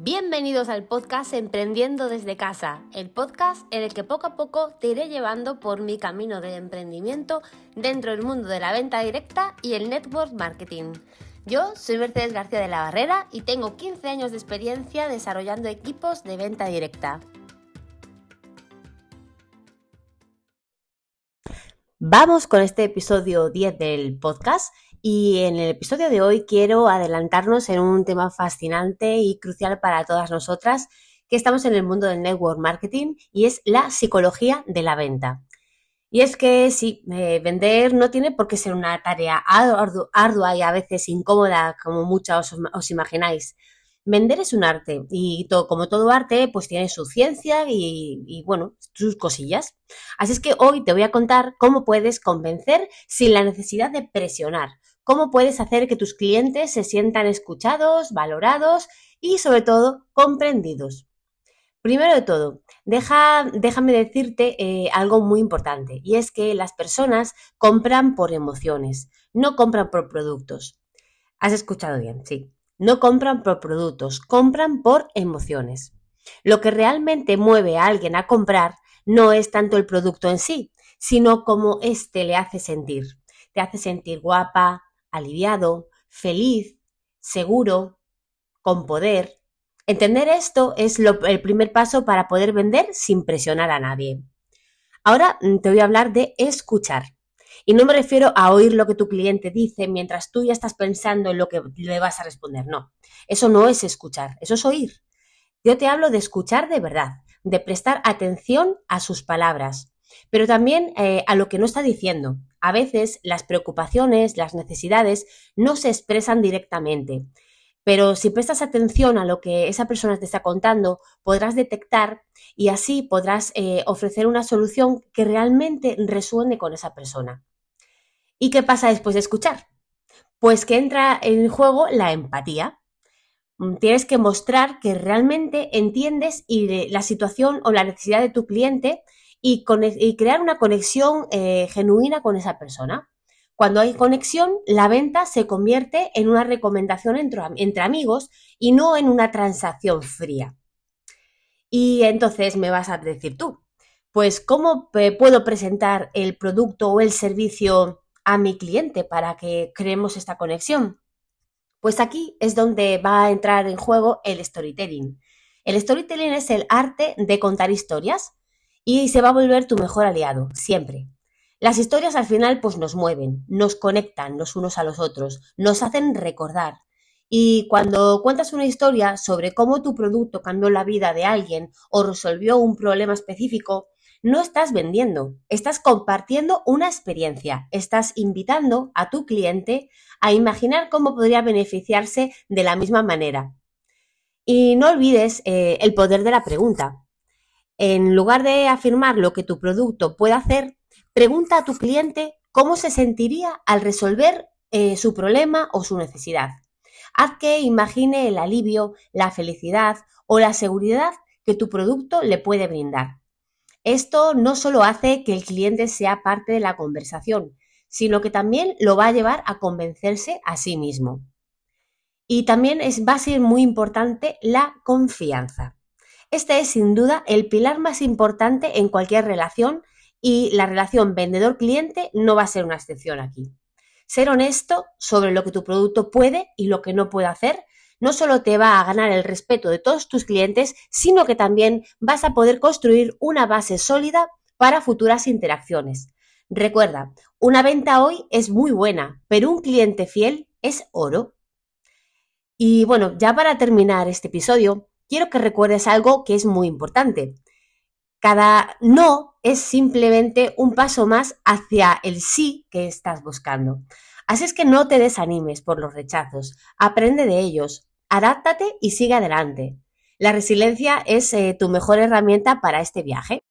Bienvenidos al podcast Emprendiendo desde casa, el podcast en el que poco a poco te iré llevando por mi camino de emprendimiento dentro del mundo de la venta directa y el network marketing. Yo soy Mercedes García de la Barrera y tengo 15 años de experiencia desarrollando equipos de venta directa. Vamos con este episodio 10 del podcast y en el episodio de hoy quiero adelantarnos en un tema fascinante y crucial para todas nosotras que estamos en el mundo del network marketing y es la psicología de la venta. Y es que sí, eh, vender no tiene por qué ser una tarea ardua y a veces incómoda como muchos os, imagináis. Vender es un arte y como todo arte, pues tiene su ciencia y, bueno, sus cosillas. Así es que hoy te voy a contar cómo puedes convencer sin la necesidad de presionar, cómo puedes hacer que tus clientes se sientan escuchados, valorados y sobre todo comprendidos. Primero de todo, déjame decirte eh, algo muy importante y es que las personas compran por emociones, no compran por productos. Has escuchado bien, sí. No compran por productos, compran por emociones. Lo que realmente mueve a alguien a comprar no es tanto el producto en sí, sino cómo éste le hace sentir. Te hace sentir guapa, aliviado, feliz, seguro, con poder. Entender esto es el primer paso para poder vender sin presionar a nadie. Ahora mm, te voy a hablar de escuchar. Y no me refiero a oír lo que tu cliente dice mientras tú ya estás pensando en lo que le vas a responder. No, eso no es escuchar, eso es oír. Yo te hablo de escuchar de verdad, de prestar atención a sus palabras, pero también eh, a lo que no está diciendo. A veces las preocupaciones, las necesidades no se expresan directamente, pero si prestas atención a lo que esa persona te está contando, podrás detectar y así podrás eh, ofrecer una solución que realmente resuene con esa persona. ¿Y qué pasa después de escuchar? Pues que entra en juego la empatía. Mm, tienes que mostrar que realmente entiendes y la situación o la necesidad de tu cliente y, crear una conexión eh, genuina con esa persona. Cuando hay conexión, la venta se convierte en una recomendación entre, entre amigos y no en una transacción fría. Y entonces me vas a decir tú, pues ¿cómo puedo presentar el producto o el servicio a mi cliente para que creemos esta conexión? Pues aquí es donde va a entrar en juego el storytelling. El storytelling es el arte de contar historias y se va a volver tu mejor aliado, siempre. Las historias al final pues nos mueven, nos conectan los unos a los otros, nos hacen recordar. Y cuando cuentas una historia sobre cómo tu producto cambió la vida de alguien o resolvió un problema específico, no estás vendiendo, estás compartiendo una experiencia, estás invitando a tu cliente a imaginar cómo podría beneficiarse de la misma manera. Y no olvides eh, el poder de la pregunta. En lugar de afirmar lo que tu producto puede hacer, pregunta a tu cliente cómo se sentiría al resolver eh, su problema o su necesidad. Haz que imagine el alivio, la felicidad o la seguridad que tu producto le puede brindar. Esto no solo hace que el cliente sea parte de la conversación, sino que también lo va a llevar a convencerse a sí mismo. Y también es, va a ser muy importante la confianza. Este es sin duda el pilar más importante en cualquier relación y la relación vendedor-cliente no va a ser una excepción aquí. Ser honesto sobre lo que tu producto puede y lo que no puede hacer no solo te va a ganar el respeto de todos tus clientes, sino que también vas a poder construir una base sólida para futuras interacciones. Recuerda, una venta hoy es muy buena, pero un cliente fiel es oro. Y bueno, ya para terminar este episodio, quiero que recuerdes algo que es muy importante. Cada no es simplemente un paso más hacia el sí que estás buscando. Así es que no te desanimes por los rechazos, aprende de ellos, adáptate y sigue adelante. La resiliencia es eh, tu mejor herramienta para este viaje.